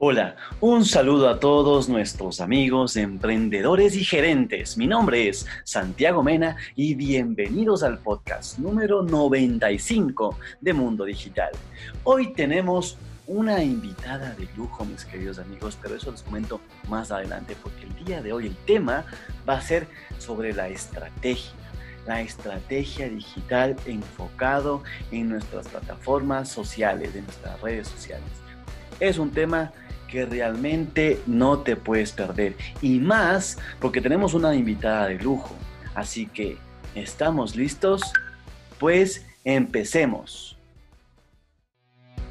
Hola, un saludo a todos nuestros amigos emprendedores y gerentes. Mi nombre es Santiago Mena y bienvenidos al podcast número 95 de Mundo Digital. Hoy tenemos una invitada de lujo, mis queridos amigos, pero eso les comento más adelante porque el día de hoy el tema va a ser sobre la estrategia la estrategia digital enfocado en nuestras plataformas sociales, en nuestras redes sociales. Es un tema que realmente no te puedes perder. Y más porque tenemos una invitada de lujo. Así que, ¿estamos listos? Pues empecemos.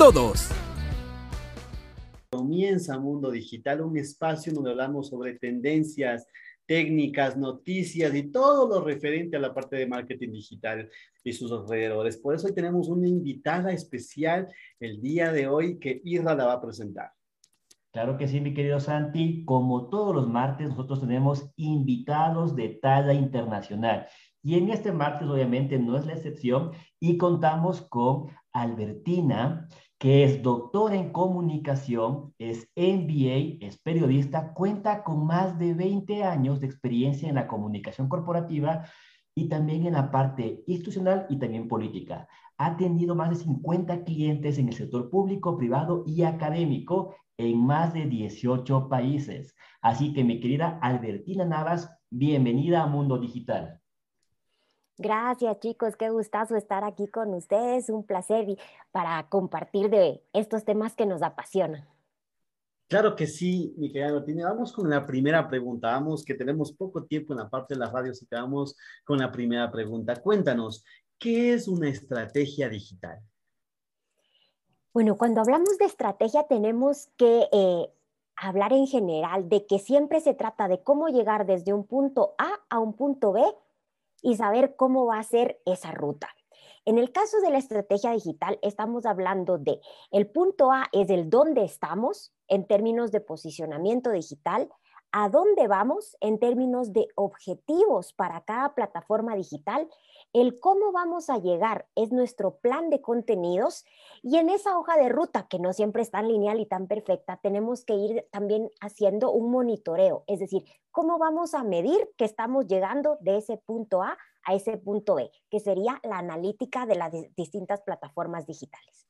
todos. Comienza Mundo Digital, un espacio donde hablamos sobre tendencias, técnicas, noticias y todo lo referente a la parte de marketing digital y sus alrededores. Por eso hoy tenemos una invitada especial el día de hoy que Irra la va a presentar. Claro que sí, mi querido Santi. Como todos los martes, nosotros tenemos invitados de talla internacional. Y en este martes, obviamente, no es la excepción y contamos con Albertina, que es doctora en comunicación, es MBA, es periodista, cuenta con más de 20 años de experiencia en la comunicación corporativa y también en la parte institucional y también política. Ha atendido más de 50 clientes en el sector público, privado y académico en más de 18 países. Así que mi querida Albertina Navas, bienvenida a Mundo Digital. Gracias chicos, qué gustazo estar aquí con ustedes, un placer para compartir de estos temas que nos apasionan. Claro que sí, mi querida Martina. Vamos con la primera pregunta. Vamos, que tenemos poco tiempo en la parte de las radios y te vamos con la primera pregunta. Cuéntanos, ¿qué es una estrategia digital? Bueno, cuando hablamos de estrategia tenemos que eh, hablar en general de que siempre se trata de cómo llegar desde un punto A a un punto B y saber cómo va a ser esa ruta. En el caso de la estrategia digital, estamos hablando de el punto A es el dónde estamos en términos de posicionamiento digital, a dónde vamos en términos de objetivos para cada plataforma digital el cómo vamos a llegar es nuestro plan de contenidos y en esa hoja de ruta, que no siempre es tan lineal y tan perfecta, tenemos que ir también haciendo un monitoreo, es decir, cómo vamos a medir que estamos llegando de ese punto A a ese punto B, que sería la analítica de las distintas plataformas digitales.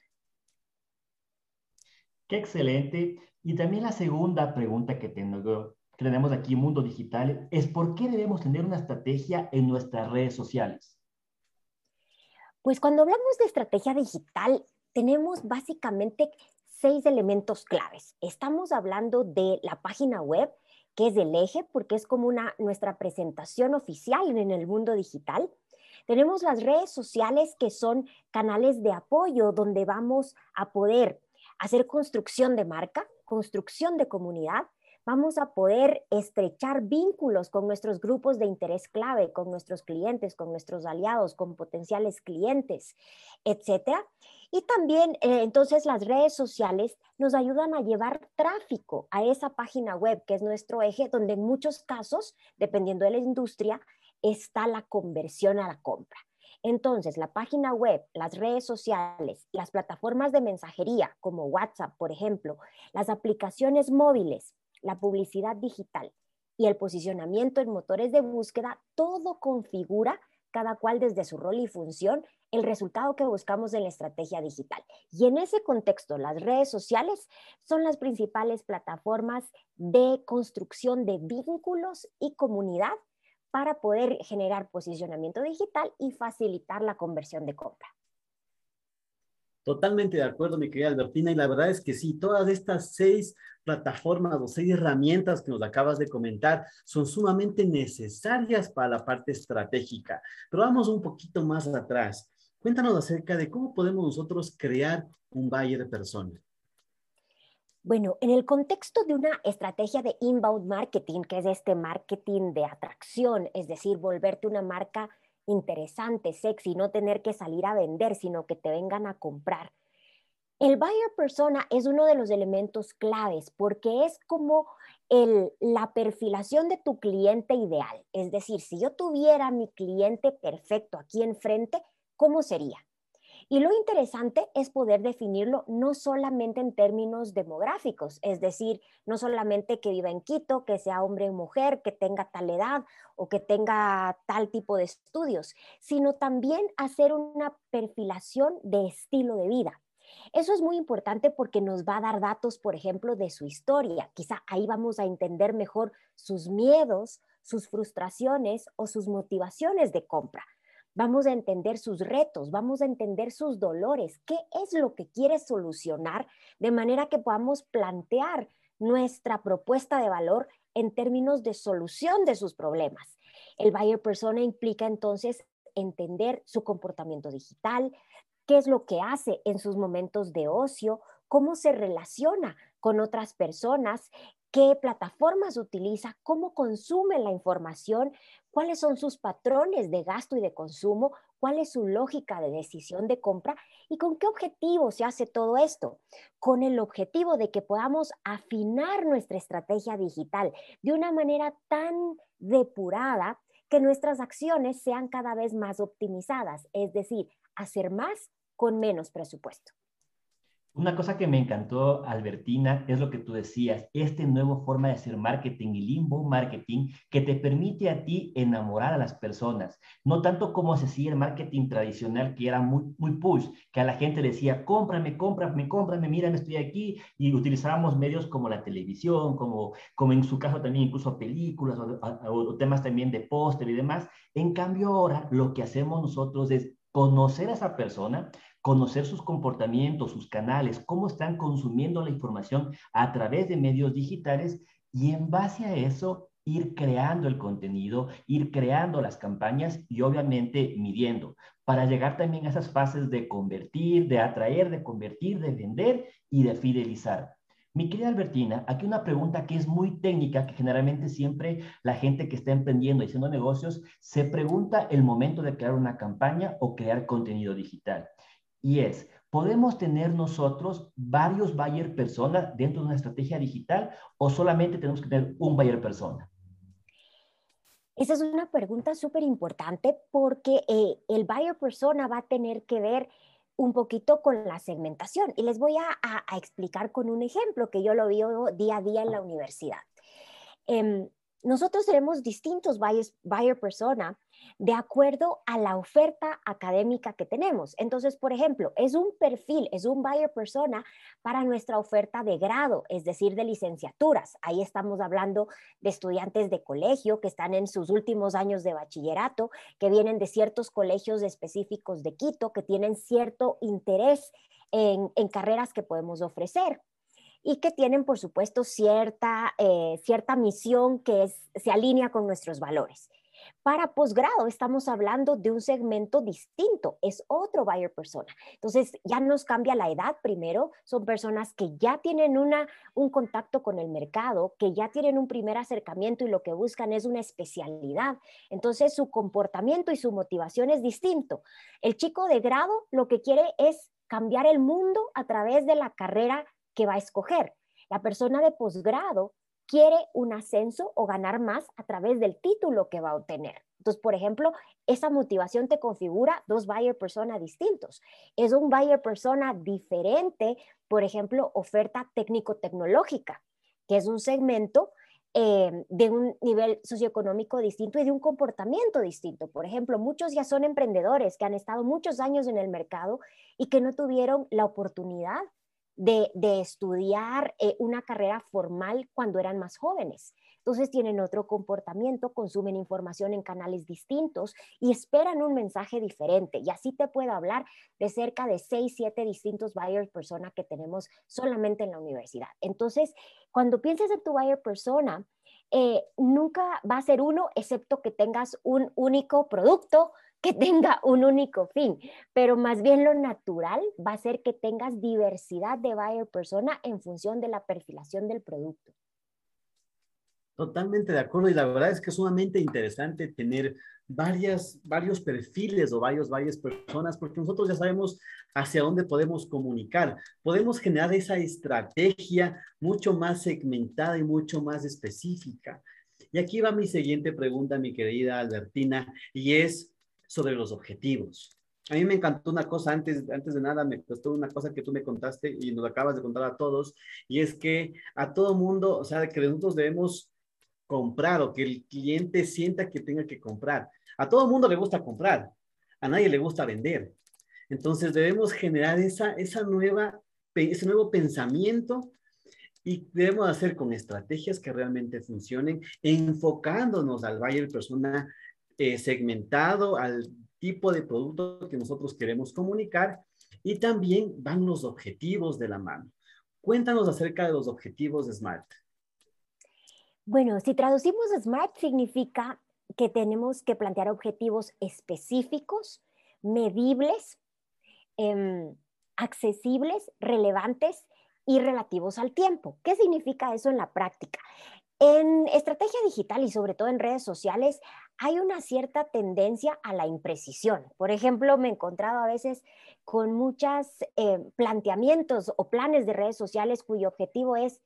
Qué excelente. Y también la segunda pregunta que tengo, que tenemos aquí en Mundo Digital es ¿por qué debemos tener una estrategia en nuestras redes sociales? Pues cuando hablamos de estrategia digital, tenemos básicamente seis elementos claves. Estamos hablando de la página web, que es el eje, porque es como una, nuestra presentación oficial en el mundo digital. Tenemos las redes sociales, que son canales de apoyo donde vamos a poder hacer construcción de marca, construcción de comunidad, vamos a poder estrechar vínculos con nuestros grupos de interés clave, con nuestros clientes, con nuestros aliados, con potenciales clientes, etcétera. Y también, eh, entonces, las redes sociales nos ayudan a llevar tráfico a esa página web, que es nuestro eje, donde en muchos casos, dependiendo de la industria, está la conversión a la compra. Entonces, la página web, las redes sociales, las plataformas de mensajería como WhatsApp, por ejemplo, las aplicaciones móviles, la publicidad digital y el posicionamiento en motores de búsqueda, todo configura cada cual desde su rol y función el resultado que buscamos en la estrategia digital. Y en ese contexto, las redes sociales son las principales plataformas de construcción de vínculos y comunidad para poder generar posicionamiento digital y facilitar la conversión de compra. Totalmente de acuerdo, mi querida Albertina, y la verdad es que sí, todas estas seis plataformas o seis herramientas que nos acabas de comentar son sumamente necesarias para la parte estratégica. Pero vamos un poquito más atrás. Cuéntanos acerca de cómo podemos nosotros crear un valle de personas. Bueno, en el contexto de una estrategia de inbound marketing, que es este marketing de atracción, es decir, volverte una marca interesante, sexy, no tener que salir a vender, sino que te vengan a comprar. El buyer persona es uno de los elementos claves porque es como la perfilación de tu cliente ideal. Es decir, si yo tuviera mi cliente perfecto aquí enfrente, ¿cómo sería? Y lo interesante es poder definirlo no solamente en términos demográficos, es decir, no solamente que viva en Quito, que sea hombre o mujer, que tenga tal edad o que tenga tal tipo de estudios, sino también hacer una perfilación de estilo de vida. Eso es muy importante porque nos va a dar datos, por ejemplo, de su historia. Quizá ahí vamos a entender mejor sus miedos, sus frustraciones o sus motivaciones de compra vamos a entender sus retos, vamos a entender sus dolores, qué es lo que quiere solucionar, de manera que podamos plantear nuestra propuesta de valor en términos de solución de sus problemas. El buyer persona implica entonces entender su comportamiento digital, qué es lo que hace en sus momentos de ocio, cómo se relaciona con otras personas, qué plataformas utiliza, cómo consume la información, cuáles son sus patrones de gasto y de consumo, cuál es su lógica de decisión de compra y con qué objetivo se hace todo esto. Con el objetivo de que podamos afinar nuestra estrategia digital de una manera tan depurada que nuestras acciones sean cada vez más optimizadas, es decir, hacer más con menos presupuesto. Una cosa que me encantó, Albertina, es lo que tú decías, este nuevo forma de hacer marketing y limbo marketing que te permite a ti enamorar a las personas, no tanto como se hacía el marketing tradicional que era muy, muy push, que a la gente decía, cómprame, cómprame, cómprame, mira, estoy aquí, y utilizábamos medios como la televisión, como, como en su caso también incluso películas o, o temas también de póster y demás. En cambio ahora lo que hacemos nosotros es conocer a esa persona, conocer sus comportamientos, sus canales, cómo están consumiendo la información a través de medios digitales y en base a eso ir creando el contenido, ir creando las campañas y obviamente midiendo para llegar también a esas fases de convertir, de atraer, de convertir, de vender y de fidelizar. Mi querida Albertina, aquí una pregunta que es muy técnica, que generalmente siempre la gente que está emprendiendo y haciendo negocios se pregunta el momento de crear una campaña o crear contenido digital. Y es, ¿podemos tener nosotros varios buyer persona dentro de una estrategia digital o solamente tenemos que tener un buyer persona? Esa es una pregunta súper importante porque eh, el buyer persona va a tener que ver un poquito con la segmentación y les voy a, explicar con un ejemplo que yo lo vivo día a día en la universidad. Eh, nosotros tenemos distintos buyer persona de acuerdo a la oferta académica que tenemos. Entonces, por ejemplo, es un perfil, es un buyer persona para nuestra oferta de grado, es decir, de licenciaturas. Ahí estamos hablando de estudiantes de colegio que están en sus últimos años de bachillerato, que vienen de ciertos colegios específicos de Quito, que tienen cierto interés en, en carreras que podemos ofrecer y que tienen, por supuesto, cierta, eh, cierta misión que se alinea con nuestros valores. Para posgrado estamos hablando de un segmento distinto, es otro buyer persona. Entonces ya nos cambia la edad primero, son personas que ya tienen una, un contacto con el mercado, que ya tienen un primer acercamiento y lo que buscan es una especialidad. Entonces su comportamiento y su motivación es distinto. El chico de grado lo que quiere es cambiar el mundo a través de la carrera que va a escoger. La persona de posgrado quiere un ascenso o ganar más a través del título que va a obtener. Entonces, por ejemplo, esa motivación te configura dos buyer persona distintos. Es un buyer persona diferente, por ejemplo, oferta técnico-tecnológica, que es un segmento eh, de un nivel socioeconómico distinto y de un comportamiento distinto. Por ejemplo, muchos ya son emprendedores que han estado muchos años en el mercado y que no tuvieron la oportunidad de, estudiar eh, una carrera formal cuando eran más jóvenes. Entonces tienen otro comportamiento, consumen información en canales distintos y esperan un mensaje diferente. Y así te puedo hablar de cerca de 6, 7 distintos buyer persona que tenemos solamente en la universidad. Entonces, cuando pienses en tu buyer persona, eh, nunca va a ser uno, excepto que tengas un único producto que tenga un único fin, pero más bien lo natural va a ser que tengas diversidad de buyer persona en función de la perfilación del producto. Totalmente de acuerdo y la verdad es que es sumamente interesante tener varias, varios perfiles o varios, varias personas porque nosotros ya sabemos hacia dónde podemos comunicar. Podemos generar esa estrategia mucho más segmentada y mucho más específica. Y aquí va mi siguiente pregunta, mi querida Albertina, y es sobre los objetivos. A mí me encantó una cosa antes, antes de nada, me costó una cosa que tú me contaste y nos acabas de contar a todos, y es que a todo mundo, o sea, que nosotros debemos comprar o que el cliente sienta que tenga que comprar. A todo mundo le gusta comprar, a nadie le gusta vender. Entonces debemos generar esa, esa nueva, ese nuevo pensamiento y debemos hacer con estrategias que realmente funcionen, enfocándonos al buyer persona eh, segmentado al tipo de producto que nosotros queremos comunicar y también van los objetivos de la mano. Cuéntanos acerca de los objetivos de SMART. Bueno, si traducimos SMART significa que tenemos que plantear objetivos específicos, medibles, em, accesibles, relevantes y relativos al tiempo. ¿Qué significa eso en la práctica? En estrategia digital y sobre todo en redes sociales hay una cierta tendencia a la imprecisión. Por ejemplo, me he encontrado a veces con muchos eh, planteamientos o planes de redes sociales cuyo objetivo es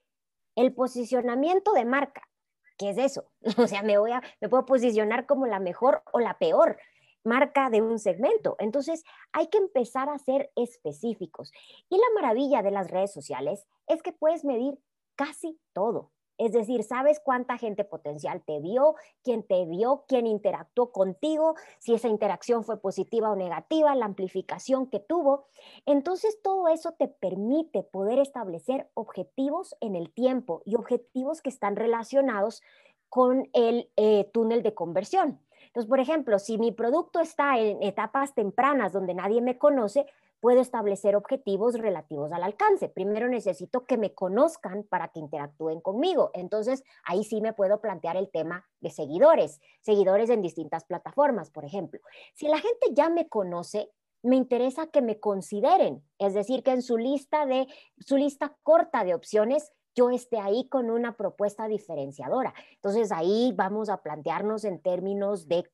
el posicionamiento de marca. ¿Qué es eso? O sea, me, voy a, me puedo posicionar como la mejor o la peor marca de un segmento. Entonces, hay que empezar a ser específicos. Y la maravilla de las redes sociales es que puedes medir casi todo. Es decir, sabes cuánta gente potencial te vio, quién te vio, quién interactuó contigo, si esa interacción fue positiva o negativa, la amplificación que tuvo. Entonces, todo eso te permite poder establecer objetivos en el tiempo y objetivos que están relacionados con el eh, túnel de conversión. Entonces, por ejemplo, si mi producto está en etapas tempranas donde nadie me conoce, puedo establecer objetivos relativos al alcance. Primero necesito que me conozcan para que interactúen conmigo. Entonces, ahí sí me puedo plantear el tema de seguidores, seguidores en distintas plataformas, por ejemplo. Si la gente ya me conoce, me interesa que me consideren, es decir, que en su lista de su lista corta de opciones yo esté ahí con una propuesta diferenciadora. Entonces ahí vamos a plantearnos en términos de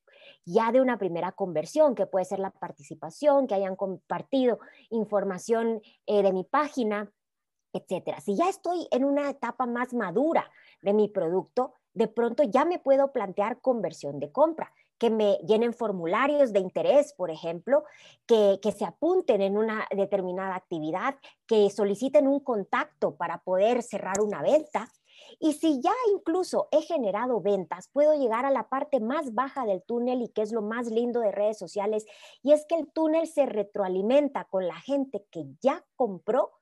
ya de una primera conversión, que puede ser la participación, que hayan compartido información eh, de mi página, etcétera. Si ya estoy en una etapa más madura de mi producto, de pronto ya me puedo plantear conversión de compra, que me llenen formularios de interés, por ejemplo, que, que, se apunten en una determinada actividad, que soliciten un contacto para poder cerrar una venta y si ya incluso he generado ventas, puedo llegar a la parte más baja del túnel y que es lo más lindo de redes sociales, y es que el túnel se retroalimenta con la gente que ya compró,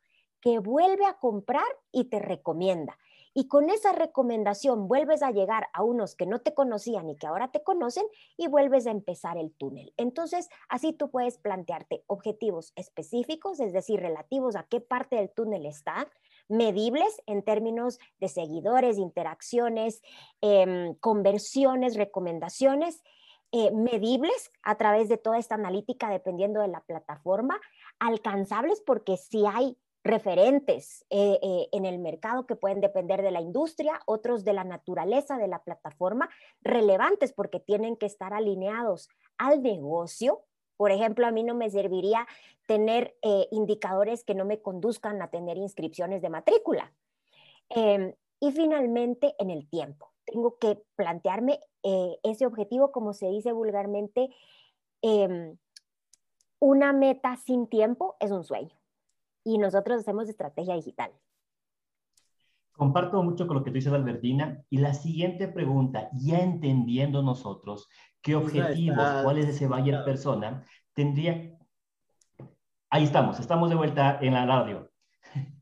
que vuelve a comprar y te recomienda. Y con esa recomendación vuelves a llegar a unos que no te conocían y que ahora te conocen y vuelves a empezar el túnel. Entonces, así tú puedes plantearte objetivos específicos, es decir, relativos a qué parte del túnel está, medibles en términos de seguidores, interacciones, em, conversiones, recomendaciones, eh, medibles a través de toda esta analítica dependiendo de la plataforma, alcanzables porque si hay referentes eh, eh, en el mercado que pueden depender de la industria, otros de la naturaleza de la plataforma, relevantes porque tienen que estar alineados al negocio por ejemplo, a mí no me serviría tener eh, indicadores que no me conduzcan a tener inscripciones de matrícula. Em, y finalmente, en el tiempo. Tengo que plantearme eh, ese objetivo, como se dice vulgarmente, em, una meta sin tiempo es un sueño. Y nosotros hacemos estrategia digital. Comparto mucho con lo que tú dices, Albertina. Y la siguiente pregunta, ya entendiendo nosotros qué objetivos, cuál es ese buyer persona, tendría... Ahí estamos, estamos de vuelta en la radio.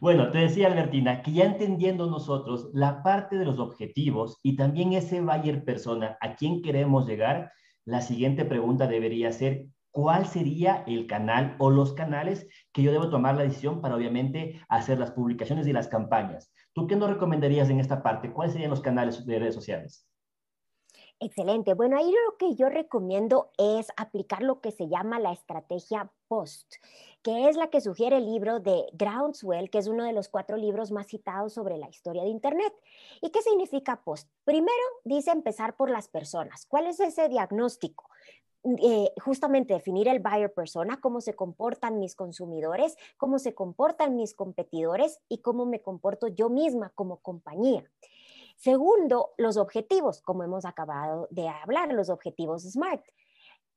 Bueno, te decía Albertina que ya entendiendo nosotros la parte de los objetivos y también ese buyer persona a quién queremos llegar, la siguiente pregunta debería ser, ¿cuál sería el canal o los canales que yo debo tomar la decisión para obviamente hacer las publicaciones y las campañas? ¿Tú qué nos recomendarías en esta parte? ¿Cuáles serían los canales de redes sociales? Excelente. Bueno, ahí lo que yo recomiendo es aplicar lo que se llama la estrategia POST, que es la que sugiere el libro de Groundswell, que es uno de los cuatro libros más citados sobre la historia de Internet. ¿Y qué significa POST? Primero, dice empezar por las personas. ¿Cuál es ese diagnóstico? Eh, justamente definir el buyer persona, cómo se comportan mis consumidores, cómo se comportan mis competidores y cómo me comporto yo misma como compañía. Segundo, los objetivos, como hemos acabado de hablar, los objetivos SMART.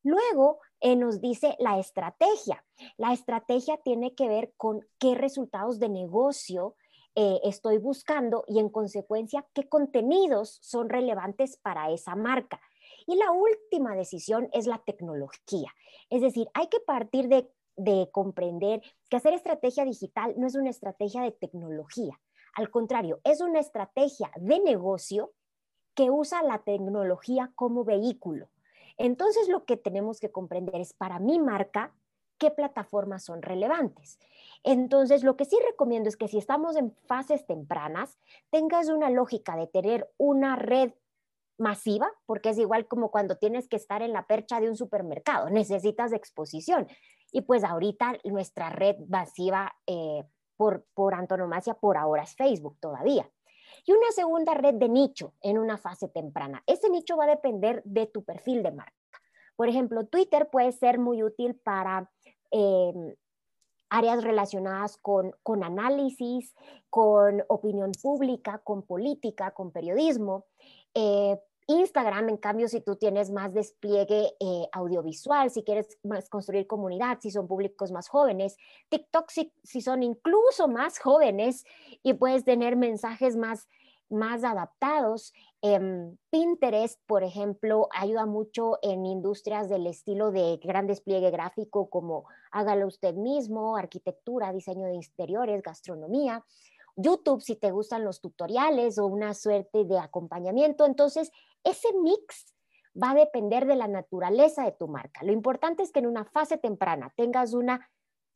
Luego eh, nos dice la estrategia. La estrategia tiene que ver con qué resultados de negocio eh, estoy buscando y en consecuencia qué contenidos son relevantes para esa marca. Y la última decisión es la tecnología. Es decir, hay que partir de, de comprender que hacer estrategia digital no es una estrategia de tecnología. Al contrario, es una estrategia de negocio que usa la tecnología como vehículo. Entonces, lo que tenemos que comprender es para mi marca, qué plataformas son relevantes. Entonces, lo que sí recomiendo es que si estamos en fases tempranas, tengas una lógica de tener una red masiva, porque es igual como cuando tienes que estar en la percha de un supermercado, necesitas exposición. Y pues ahorita nuestra red masiva eh, por, por antonomasia por ahora es Facebook todavía. Y una segunda red de nicho en una fase temprana. Ese nicho va a depender de tu perfil de marca. Por ejemplo, Twitter puede ser muy útil para em, áreas relacionadas con, con, análisis, con opinión pública, con política, con periodismo. Eh, Instagram, en cambio, si tú tienes más despliegue eh, audiovisual, si quieres más construir comunidad, si son públicos más jóvenes, TikTok si, son incluso más jóvenes y puedes tener mensajes más, más adaptados. Em, Pinterest, por ejemplo, ayuda mucho en industrias del estilo de gran despliegue gráfico como hágalo usted mismo, arquitectura, diseño de interiores, gastronomía. YouTube si te gustan los tutoriales o una suerte de acompañamiento. Entonces, ese mix va a depender de la naturaleza de tu marca. Lo importante es que en una fase temprana tengas una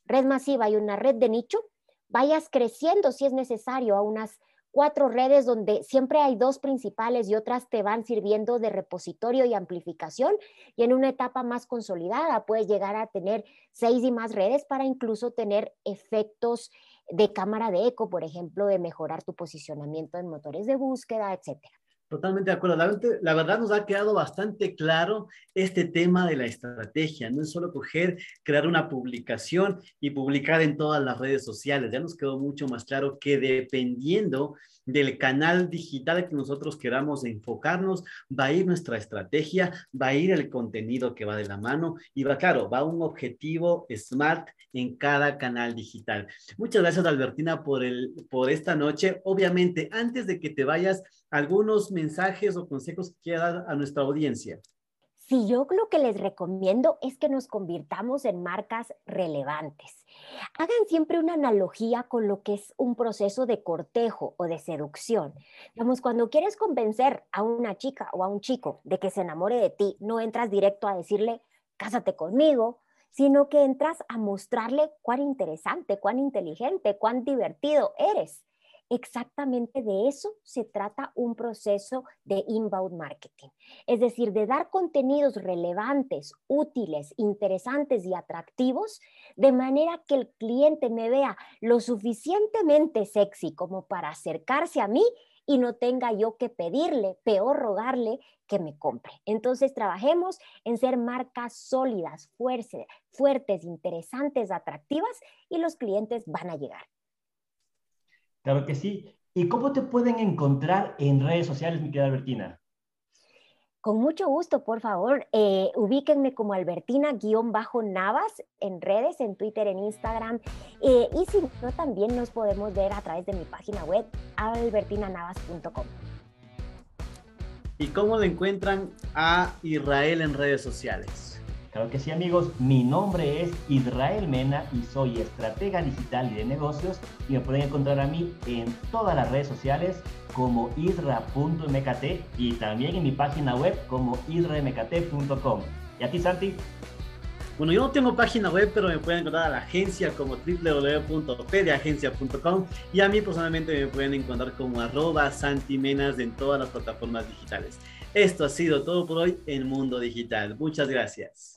red masiva y una red de nicho, vayas creciendo si es necesario a unas cuatro redes donde siempre hay dos principales y otras te van sirviendo de repositorio y amplificación y en una etapa más consolidada puedes llegar a tener seis y más redes para incluso tener efectos de cámara de eco, por ejemplo, de mejorar tu posicionamiento en motores de búsqueda, etcétera. Totalmente de acuerdo. La, verdad nos ha quedado bastante claro este tema de la estrategia. No es solo coger, crear una publicación y publicar en todas las redes sociales. Ya nos quedó mucho más claro que dependiendo del canal digital que nosotros queramos enfocarnos, va a ir nuestra estrategia, va a ir el contenido que va de la mano y va, claro, va un objetivo smart en cada canal digital. Muchas gracias, Albertina, por, el, por esta noche. Obviamente, antes de que te vayas, algunos mensajes o consejos que quieras dar a nuestra audiencia. Sí, yo lo que les recomiendo es que nos convirtamos en marcas relevantes. Hagan siempre una analogía con lo que es un proceso de cortejo o de seducción. Digamos, cuando quieres convencer a una chica o a un chico de que se enamore de ti, no entras directo a decirle, cásate conmigo, sino que entras a mostrarle cuán interesante, cuán inteligente, cuán divertido eres. Exactamente de eso se trata un proceso de inbound marketing, es decir, de dar contenidos relevantes, útiles, interesantes y atractivos, de manera que el cliente me vea lo suficientemente sexy como para acercarse a mí y no tenga yo que pedirle, peor rogarle que me compre. Entonces trabajemos en ser marcas sólidas, fuertes, interesantes, atractivas y los clientes van a llegar. Claro que sí. ¿Y cómo te pueden encontrar en redes sociales, mi querida Albertina? Con mucho gusto, por favor, eh, ubíquenme como Albertina-Navas en redes, en Twitter, en Instagram. Eh, y si no, también nos podemos ver a través de mi página web, albertinanavas.com. ¿Y cómo le encuentran a Israel en redes sociales? Claro que sí, amigos. Mi nombre es Israel Mena y soy estratega digital y de negocios. Y me pueden encontrar a mí en todas las redes sociales como isra.mkt y también en mi página web como isramkt.com. ¿Y a ti, Santi? Bueno, yo no tengo página web, pero me pueden encontrar a la agencia como www.pedeagencia.com y a mí personalmente me pueden encontrar como arroba santimenas en todas las plataformas digitales. Esto ha sido todo por hoy en Mundo Digital. Muchas gracias.